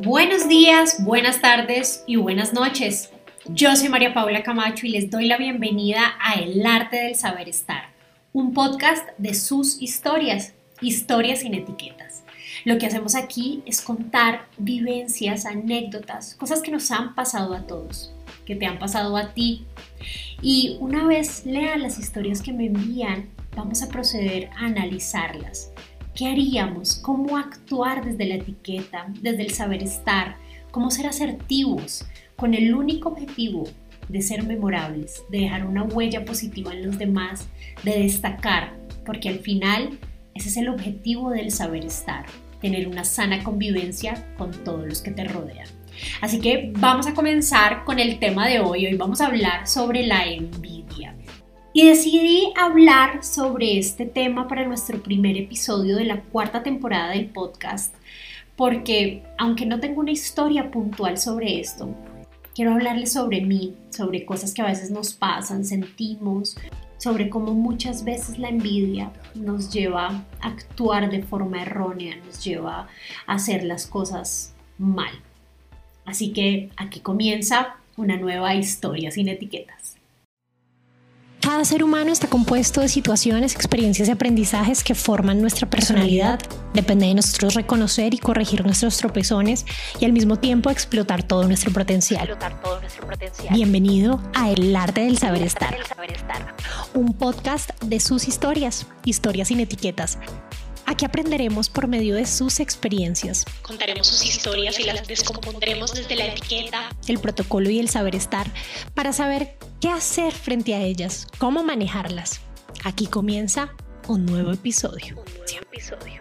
Buenos días, buenas tardes y buenas noches. Yo soy María Paula Camacho y les doy la bienvenida a El Arte del Saber Estar, un podcast de sus historias, historias sin etiquetas. Lo que hacemos aquí es contar vivencias, anécdotas, cosas que nos han pasado a todos, que te han pasado a ti. Y una vez lean las historias que me envían, vamos a proceder a analizarlas. ¿Qué haríamos? ¿Cómo actuar desde la etiqueta, desde el saber estar? ¿Cómo ser asertivos con el único objetivo de ser memorables, de dejar una huella positiva en los demás, de destacar? Porque al final ese es el objetivo del saber estar, tener una sana convivencia con todos los que te rodean. Así que vamos a comenzar con el tema de hoy. Hoy vamos a hablar sobre la envidia. Y decidí hablar sobre este tema para nuestro primer episodio de la cuarta temporada del podcast, porque aunque no tengo una historia puntual sobre esto, quiero hablarles sobre mí, sobre cosas que a veces nos pasan, sentimos, sobre cómo muchas veces la envidia nos lleva a actuar de forma errónea, nos lleva a hacer las cosas mal. Así que aquí comienza una nueva historia sin etiquetas. Cada ser humano está compuesto de situaciones, experiencias y aprendizajes que forman nuestra personalidad. Depende de nosotros reconocer y corregir nuestros tropezones y al mismo tiempo explotar todo nuestro potencial. Bienvenido a El Arte del Saber Estar. Un podcast de sus historias, historias sin etiquetas Aquí aprenderemos por medio de sus experiencias. Contaremos sus historias y las descompondremos desde la etiqueta, el protocolo y el saber estar para saber qué hacer frente a ellas, cómo manejarlas. Aquí comienza un nuevo episodio. Un nuevo episodio.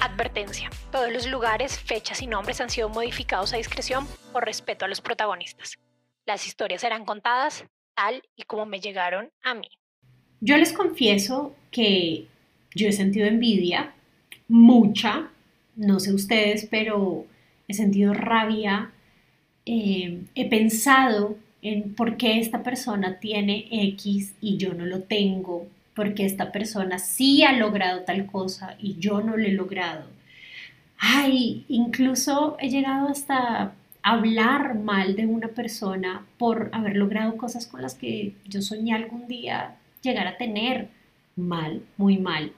Advertencia. Todos los lugares, fechas y nombres han sido modificados a discreción por respeto a los protagonistas. Las historias serán contadas tal y como me llegaron a mí. Yo les confieso que yo he sentido envidia, mucha, no sé ustedes, pero he sentido rabia, eh, he pensado en por qué esta persona tiene X y yo no lo tengo, porque esta persona sí ha logrado tal cosa y yo no lo he logrado. Ay, incluso he llegado hasta hablar mal de una persona por haber logrado cosas con las que yo soñé algún día llegar a tener mal, muy mal.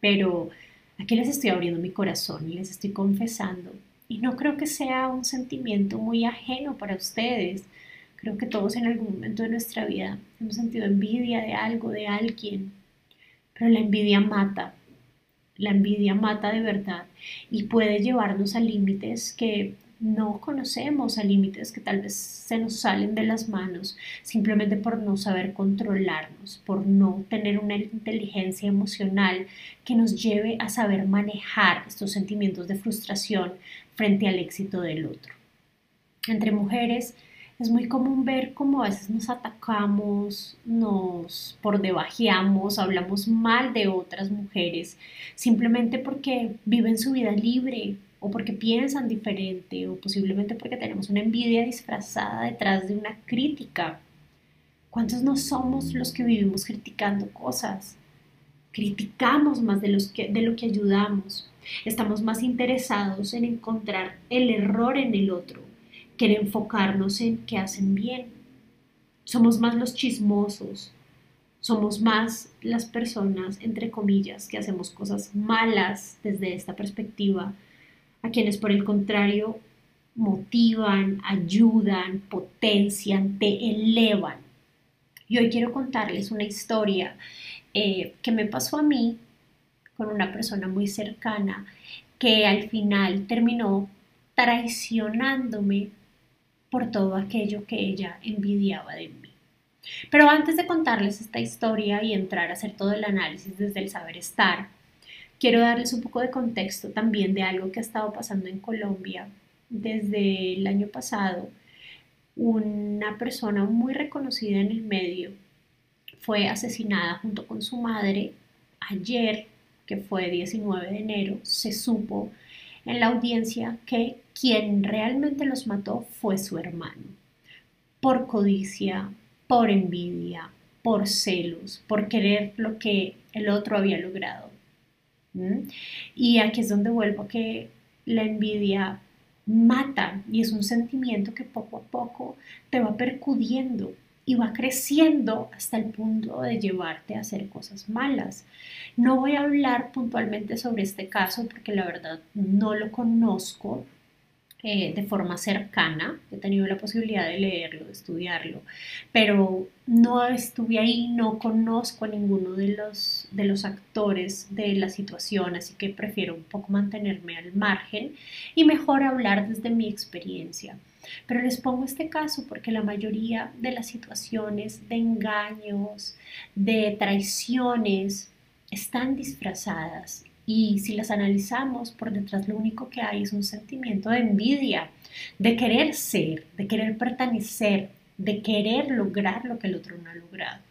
Pero aquí les estoy abriendo mi corazón y les estoy confesando. Y no creo que sea un sentimiento muy ajeno para ustedes. Creo que todos en algún momento de nuestra vida hemos sentido envidia de algo, de alguien. Pero la envidia mata. La envidia mata de verdad y puede llevarnos a límites que no conocemos a límites que tal vez se nos salen de las manos simplemente por no saber controlarnos, por no tener una inteligencia emocional que nos lleve a saber manejar estos sentimientos de frustración frente al éxito del otro. Entre mujeres es muy común ver cómo a veces nos atacamos, nos por debajeamos, hablamos mal de otras mujeres, simplemente porque viven su vida libre, o porque piensan diferente o posiblemente porque tenemos una envidia disfrazada detrás de una crítica. ¿Cuántos no somos los que vivimos criticando cosas? Criticamos más de, que, de lo que ayudamos. Estamos más interesados en encontrar el error en el otro que en enfocarnos en qué hacen bien. Somos más los chismosos, somos más las personas, entre comillas, que hacemos cosas malas desde esta perspectiva a quienes por el contrario motivan, ayudan, potencian, te elevan. Y hoy quiero contarles una historia eh, que me pasó a mí con una persona muy cercana que al final terminó traicionándome por todo aquello que ella envidiaba de mí. Pero antes de contarles esta historia y entrar a hacer todo el análisis desde el saber estar, Quiero darles un poco de contexto también de algo que ha estado pasando en Colombia desde el año pasado. Una persona muy reconocida en el medio fue asesinada junto con su madre ayer, que fue 19 de enero, se supo en la audiencia que quien realmente los mató fue su hermano, por codicia, por envidia, por celos, por querer lo que el otro había logrado. Y aquí es donde vuelvo que la envidia mata y es un sentimiento que poco a poco te va percudiendo y va creciendo hasta el punto de llevarte a hacer cosas malas. No voy a hablar puntualmente sobre este caso porque la verdad no lo conozco, eh, de forma cercana, he tenido la posibilidad de leerlo, de estudiarlo, pero no estuve ahí, no conozco a ninguno de los, de los actores de la situación, así que prefiero un poco mantenerme al margen y mejor hablar desde mi experiencia. Pero les pongo este caso porque la mayoría de las situaciones de engaños, de traiciones, están disfrazadas y si las analizamos, por detrás lo único que hay es un sentimiento de envidia, de querer ser, de querer pertenecer, de querer lograr lo que el otro no ha logrado.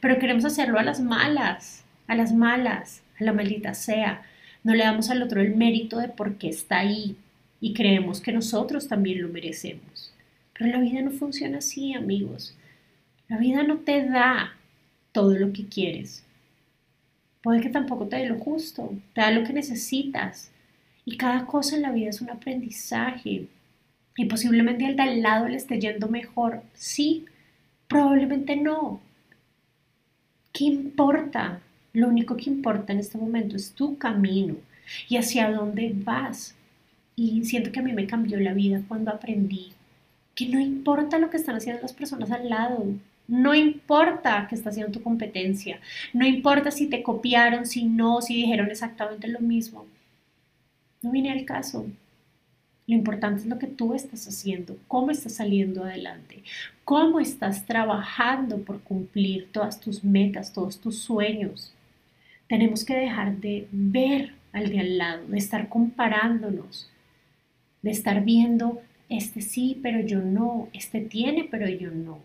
Pero queremos hacerlo a las malas, a las malas, a la maldita sea. No le damos al otro el mérito de por qué está ahí y creemos que nosotros también lo merecemos. Pero la vida no funciona así, amigos. La vida no te da todo lo que quieres. Puede que tampoco te dé lo justo, te da lo que necesitas. Y cada cosa en la vida es un aprendizaje. Y posiblemente al de al lado le esté yendo mejor. Sí, probablemente no. ¿Qué importa? Lo único que importa en este momento es tu camino y hacia dónde vas. Y siento que a mí me cambió la vida cuando aprendí que no importa lo que están haciendo las personas al lado, no importa que está haciendo tu competencia, no importa si te copiaron, si no, si dijeron exactamente lo mismo. No viene al caso. Lo importante es lo que tú estás haciendo, cómo estás saliendo adelante, cómo estás trabajando por cumplir todas tus metas, todos tus sueños. Tenemos que dejar de ver al de al lado, de estar comparándonos, de estar viendo, este sí, pero yo no, este tiene, pero yo no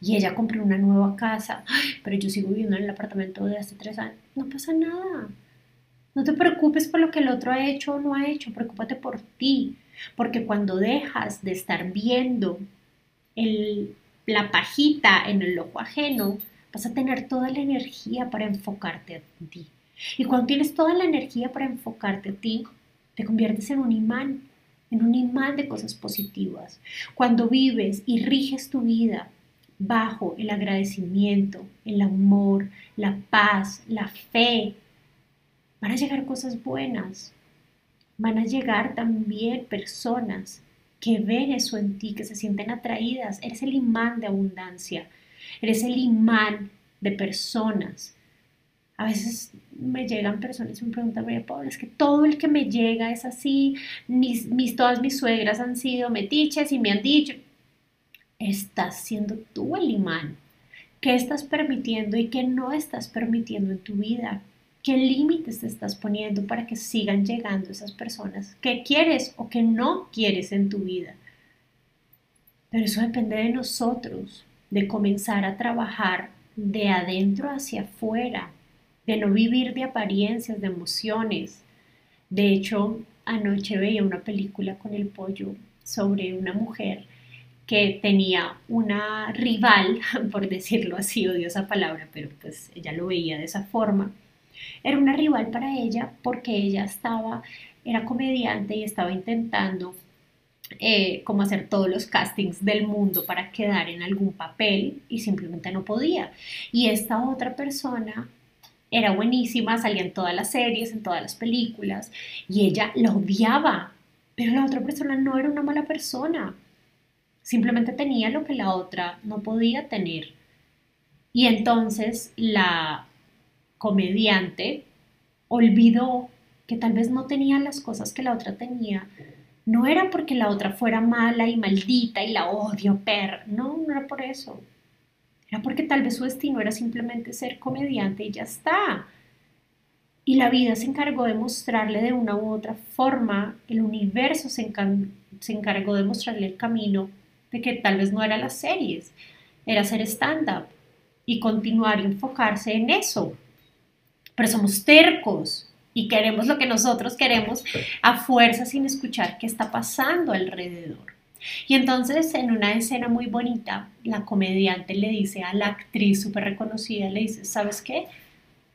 y ella compró una nueva casa, pero yo sigo viviendo en el apartamento de hace tres años. No pasa nada. No te preocupes por lo que el otro ha hecho o no ha hecho, preocúpate por ti, porque cuando dejas de estar viendo la pajita en el ojo ajeno, vas a tener toda la energía para enfocarte a ti. Y cuando tienes toda la energía para enfocarte a ti, te conviertes en un imán, en un imán de cosas positivas. Cuando vives y riges tu vida bajo el agradecimiento, el amor, la paz, la fe, van a llegar cosas buenas. Van a llegar también personas que ven eso en ti, que se sienten atraídas. Eres el imán de abundancia. Eres el imán de personas. A veces me llegan personas y me preguntan, María Paula, que todo el que me llega es así, mis, todas mis suegras han sido metiches y me han dicho, estás siendo tú el imán. ¿Qué estás permitiendo y qué no estás permitiendo en tu vida? ¿Qué límites te estás poniendo para que sigan llegando esas personas que quieres o que no quieres en tu vida? Pero eso depende de nosotros, de comenzar a trabajar de adentro hacia afuera, de no vivir de apariencias, de emociones. De hecho, anoche veía una película con el pollo sobre una mujer que tenía una rival, por decirlo así, odio esa palabra, pero pues ella lo veía de esa forma. Era una rival para ella porque ella estaba, era comediante y estaba intentando eh, como hacer todos los castings del mundo para quedar en algún papel y simplemente no podía. Y esta otra persona era buenísima, salía en todas las series, en todas las películas y ella la odiaba, pero la otra persona no era una mala persona simplemente tenía lo que la otra no podía tener. Y entonces la comediante olvidó que tal vez no tenía las cosas que la otra tenía. No era porque la otra fuera mala y maldita y la odio, per. No, no era por eso. Era porque tal vez su destino era simplemente ser comediante y ya está. Y la vida se encargó de mostrarle de una u otra forma, el universo se, se encargó de mostrarle el camino de que tal vez no era las series, era hacer stand-up y continuar y enfocarse en eso. Pero somos tercos y queremos lo que nosotros queremos a fuerza sin escuchar qué está pasando alrededor. Y entonces en una escena muy bonita, la comediante le dice a la actriz súper reconocida, le dice, ¿sabes qué?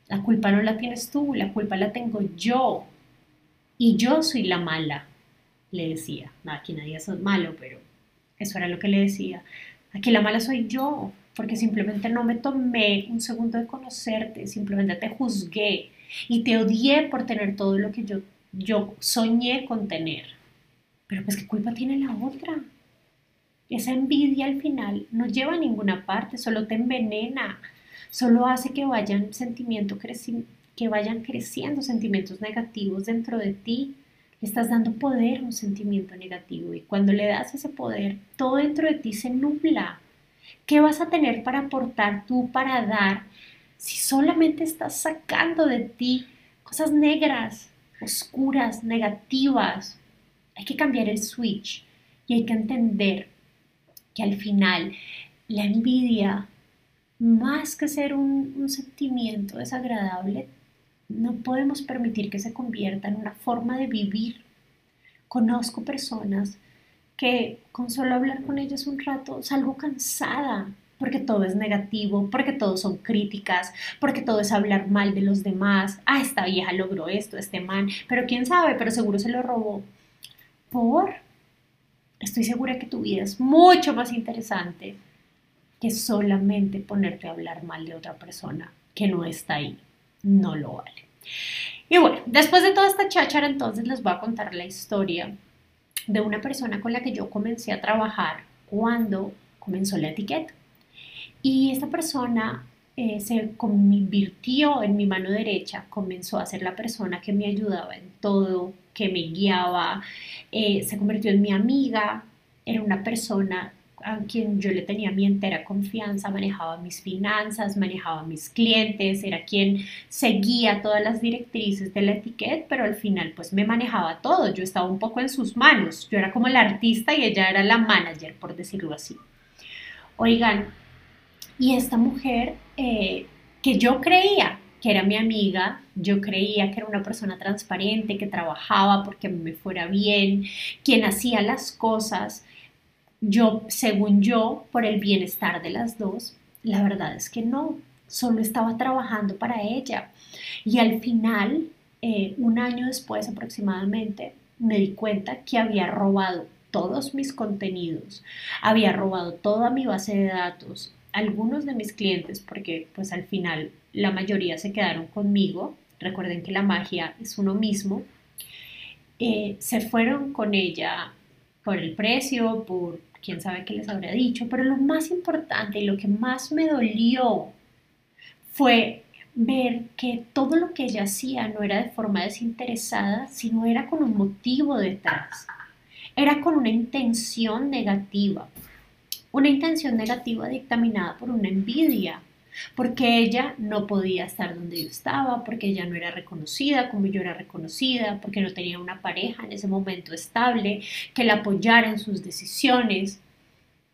La culpa no la tienes tú, la culpa la tengo yo. Y yo soy la mala. le decía. Aquí nadie es malo, pero eso era lo que le decía. Aquí la mala soy yo, porque simplemente no me tomé un segundo de conocerte, simplemente te juzgué y te odié por tener todo lo que yo, yo soñé con tener. Pero pues qué culpa tiene la otra. Esa envidia al final no lleva a ninguna parte, solo te envenena, solo hace que vayan que vayan creciendo sentimientos negativos dentro de ti. Estás dando poder a un sentimiento negativo y cuando le das ese poder, todo dentro de ti se nubla. ¿Qué vas a tener para aportar tú, para dar, si solamente estás sacando de ti cosas negras, oscuras, negativas? Hay que cambiar el switch y hay que entender que al final la envidia, más que ser un, un sentimiento desagradable, no podemos permitir que se convierta en una forma de vivir. Conozco personas que con solo hablar con ellas un rato salgo cansada porque todo es negativo, porque todo son críticas, porque todo es hablar mal de los demás. Ah, esta vieja logró esto, este man, pero quién sabe, pero seguro se lo robó. Por, estoy segura que tu vida es mucho más interesante que solamente ponerte a hablar mal de otra persona que no está ahí no lo vale. Y bueno, después de toda esta cháchara, entonces les voy a contar la historia de una persona con la que yo comencé a trabajar cuando comenzó la etiqueta. Y esta persona eh, se convirtió en mi mano derecha, comenzó a ser la persona que me ayudaba en todo, que me guiaba, eh, se convirtió en mi amiga, era una persona a quien yo le tenía mi entera confianza, manejaba mis finanzas, manejaba mis clientes, era quien seguía todas las directrices de la etiqueta, pero al final pues me manejaba todo, yo estaba un poco en sus manos, yo era como la artista y ella era la manager, por decirlo así. Oigan, y esta mujer eh, que yo creía que era mi amiga, yo creía que era una persona transparente, que trabajaba porque me fuera bien, quien hacía las cosas, yo, según yo, por el bienestar de las dos, la verdad es que no, solo estaba trabajando para ella. Y al final, eh, un año después aproximadamente, me di cuenta que había robado todos mis contenidos, había robado toda mi base de datos, algunos de mis clientes, porque pues al final la mayoría se quedaron conmigo, recuerden que la magia es uno mismo, eh, se fueron con ella por el precio, por quién sabe qué les habría dicho, pero lo más importante y lo que más me dolió fue ver que todo lo que ella hacía no era de forma desinteresada, sino era con un motivo detrás. Era con una intención negativa. Una intención negativa dictaminada por una envidia, porque ella no podía estar donde yo estaba, porque ella no era reconocida como yo era reconocida, porque no tenía una pareja en ese momento estable que la apoyara en sus decisiones.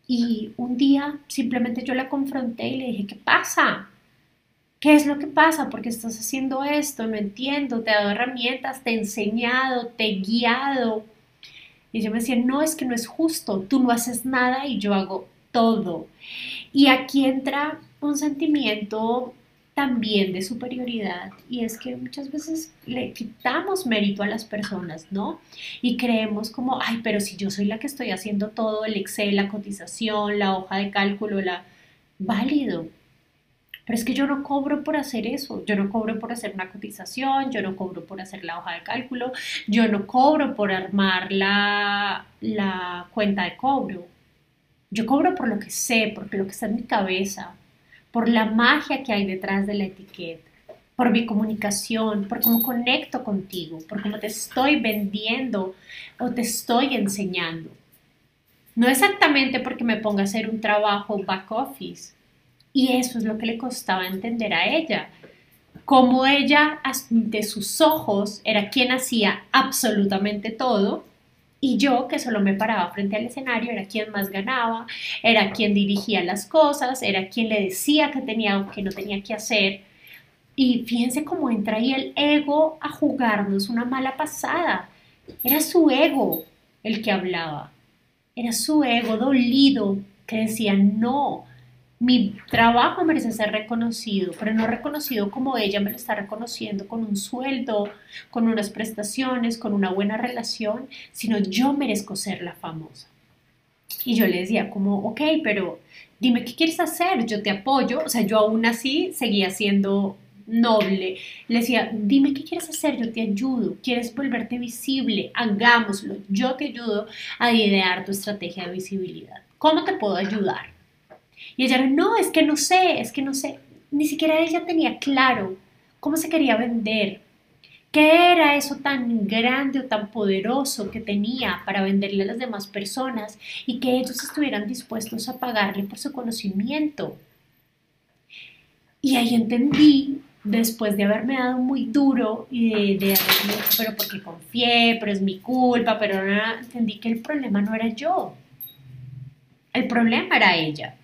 Y un día simplemente yo la confronté y le dije, ¿qué pasa? ¿Qué es lo que pasa? ¿Por qué estás haciendo esto? No entiendo, te he dado herramientas, te he enseñado, te he guiado. Y yo me decía, no, es que no es justo, tú no haces nada y yo hago todo. Y aquí entra un sentimiento también de superioridad y es que muchas veces le quitamos mérito a las personas, ¿no? Y creemos como, ay, pero si yo soy la que estoy haciendo todo, el Excel, la cotización, la hoja de cálculo, la... Válido. Pero es que yo no cobro por hacer eso, yo no cobro por hacer una cotización, yo no cobro por hacer la hoja de cálculo, yo no cobro por armar la, la cuenta de cobro. Yo cobro por lo que sé, por lo que está en mi cabeza, por la magia que hay detrás de la etiqueta, por mi comunicación, por cómo conecto contigo, por cómo te estoy vendiendo o te estoy enseñando. No exactamente porque me ponga a hacer un trabajo back office. Y eso es lo que le costaba entender a ella. Como ella, de sus ojos, era quien hacía absolutamente todo y yo, que solo me paraba frente al escenario, era quien más ganaba, era quien dirigía las cosas, era quien le decía que tenía o que no tenía que hacer. Y fíjense cómo entra ahí el ego a jugarnos una mala pasada. Era su ego el que hablaba. Era su ego dolido que decía, no, mi trabajo merece ser reconocido, pero no reconocido como ella me lo está reconociendo con un sueldo, con unas prestaciones, con una buena relación, sino yo merezco ser la famosa. Y yo le decía como, ok, pero dime qué quieres hacer, yo te apoyo, o sea, yo aún así seguía siendo noble. Le decía, dime qué quieres hacer, yo te ayudo, quieres volverte visible, hagámoslo, yo te ayudo a idear tu estrategia de visibilidad. ¿Cómo te puedo ayudar? Y ella era, no, es que no sé, es que no sé. Ni siquiera ella tenía claro cómo se quería vender. ¿Qué era eso tan grande o tan poderoso que tenía para venderle a las demás personas y que ellos estuvieran dispuestos a pagarle por su conocimiento? Y ahí entendí, después de haberme dado muy duro y de, de haberme dicho, pero porque confié, pero es mi culpa, pero entendí que el problema no era yo. El problema era ella.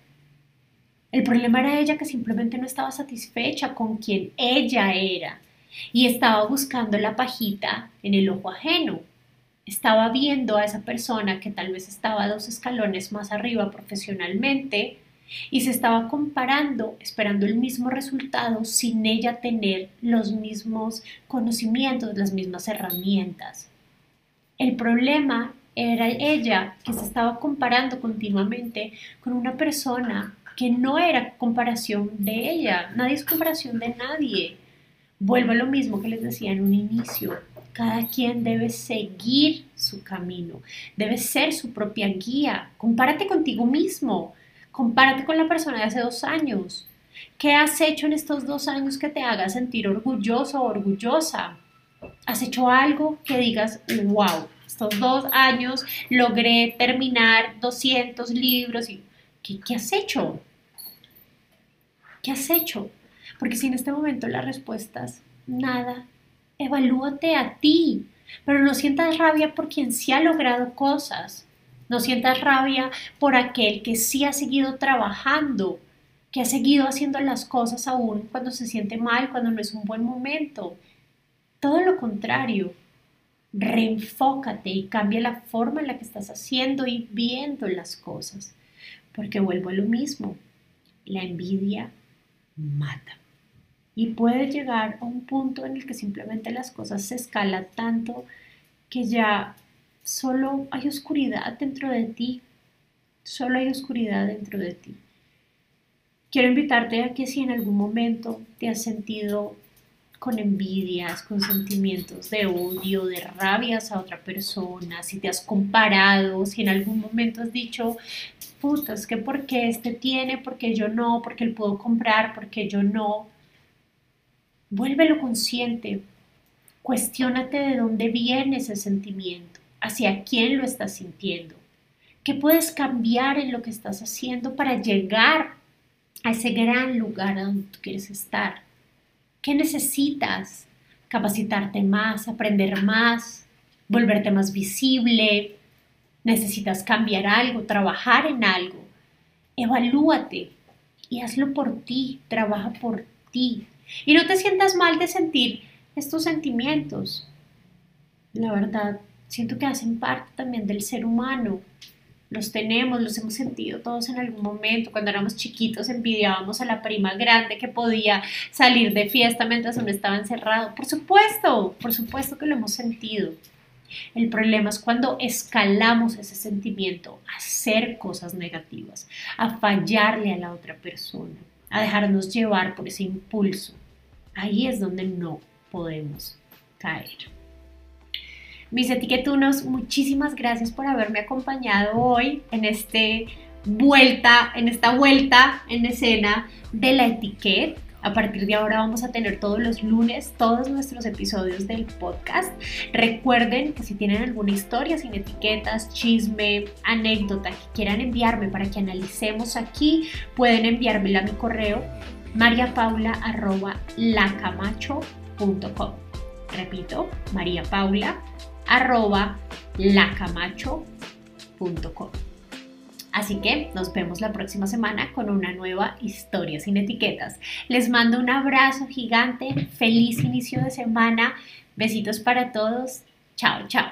El problema era ella que simplemente no estaba satisfecha con quien ella era y estaba buscando la pajita en el ojo ajeno. Estaba viendo a esa persona que tal vez estaba dos escalones más arriba profesionalmente y se estaba comparando, esperando el mismo resultado sin ella tener los mismos conocimientos, las mismas herramientas. El problema era ella que se estaba comparando continuamente con una persona que no era comparación de ella, nadie es comparación de nadie. Vuelvo a lo mismo que les decía en un inicio, cada quien debe seguir su camino, debe ser su propia guía. Compárate contigo mismo, compárate con la persona de hace dos años. ¿Qué has hecho en estos dos años que te haga sentir orgulloso o orgullosa? ¿Has hecho algo que digas, wow, estos dos años logré terminar 200 libros? ¿qué, ¿Qué has hecho? ¿Qué has hecho? Porque si en este momento la respuesta es nada, evalúate a ti, pero no sientas rabia por quien sí ha logrado cosas. No sientas rabia por aquel que sí ha seguido trabajando, que ha seguido haciendo las cosas aún cuando se siente mal, cuando no es un buen momento. Todo lo contrario, reenfócate y cambia la forma en la que estás haciendo y viendo las cosas. Porque vuelvo a lo mismo, la envidia mata. Y puede llegar a un punto en el que simplemente las cosas se escalan tanto que ya solo hay oscuridad dentro de ti. Solo hay oscuridad dentro de ti. Quiero invitarte a que si en algún momento te has sentido con envidias, con sentimientos de odio, de rabias a otra persona, si te has comparado, si en algún momento has dicho, puta, es que porque este tiene, porque yo no, porque él puedo comprar, porque yo no. Vuélvelo consciente. Cuestiónate de dónde viene ese sentimiento, hacia quién lo estás sintiendo. ¿Qué puedes cambiar en lo que estás haciendo para llegar a ese gran lugar donde tú quieres estar? ¿Qué necesitas? Capacitarte más, aprender más, volverte más visible, necesitas cambiar algo, trabajar en algo, evalúate y hazlo por ti, trabaja por ti. Y no te sientas mal de sentir estos sentimientos. La verdad, siento que hacen parte también del ser humano. Los tenemos, los hemos sentido todos en algún momento. Cuando éramos chiquitos envidiábamos a la prima grande que podía salir de fiesta mientras uno estaba encerrado. Por supuesto, por supuesto que lo hemos sentido. El problema es cuando escalamos ese sentimiento a hacer cosas negativas, a fallarle a la otra persona, a dejarnos llevar por ese impulso. Ahí es donde no podemos caer. Mis etiquetunos, muchísimas gracias por haberme acompañado hoy en este vuelta, en esta vuelta en escena de la etiqueta a partir de ahora vamos a tener todos los lunes todos nuestros episodios del podcast. Recuerden que si tienen alguna historia sin etiquetas, chisme, anécdota que quieran enviarme para que analicemos aquí, pueden enviármela a mi correo mariapaula.lacamacho.com. Repito, mariapaula.lacamacho.com. Así que nos vemos la próxima semana con una nueva historia sin etiquetas. Les mando un abrazo gigante, feliz inicio de semana, besitos para todos, chao, chao.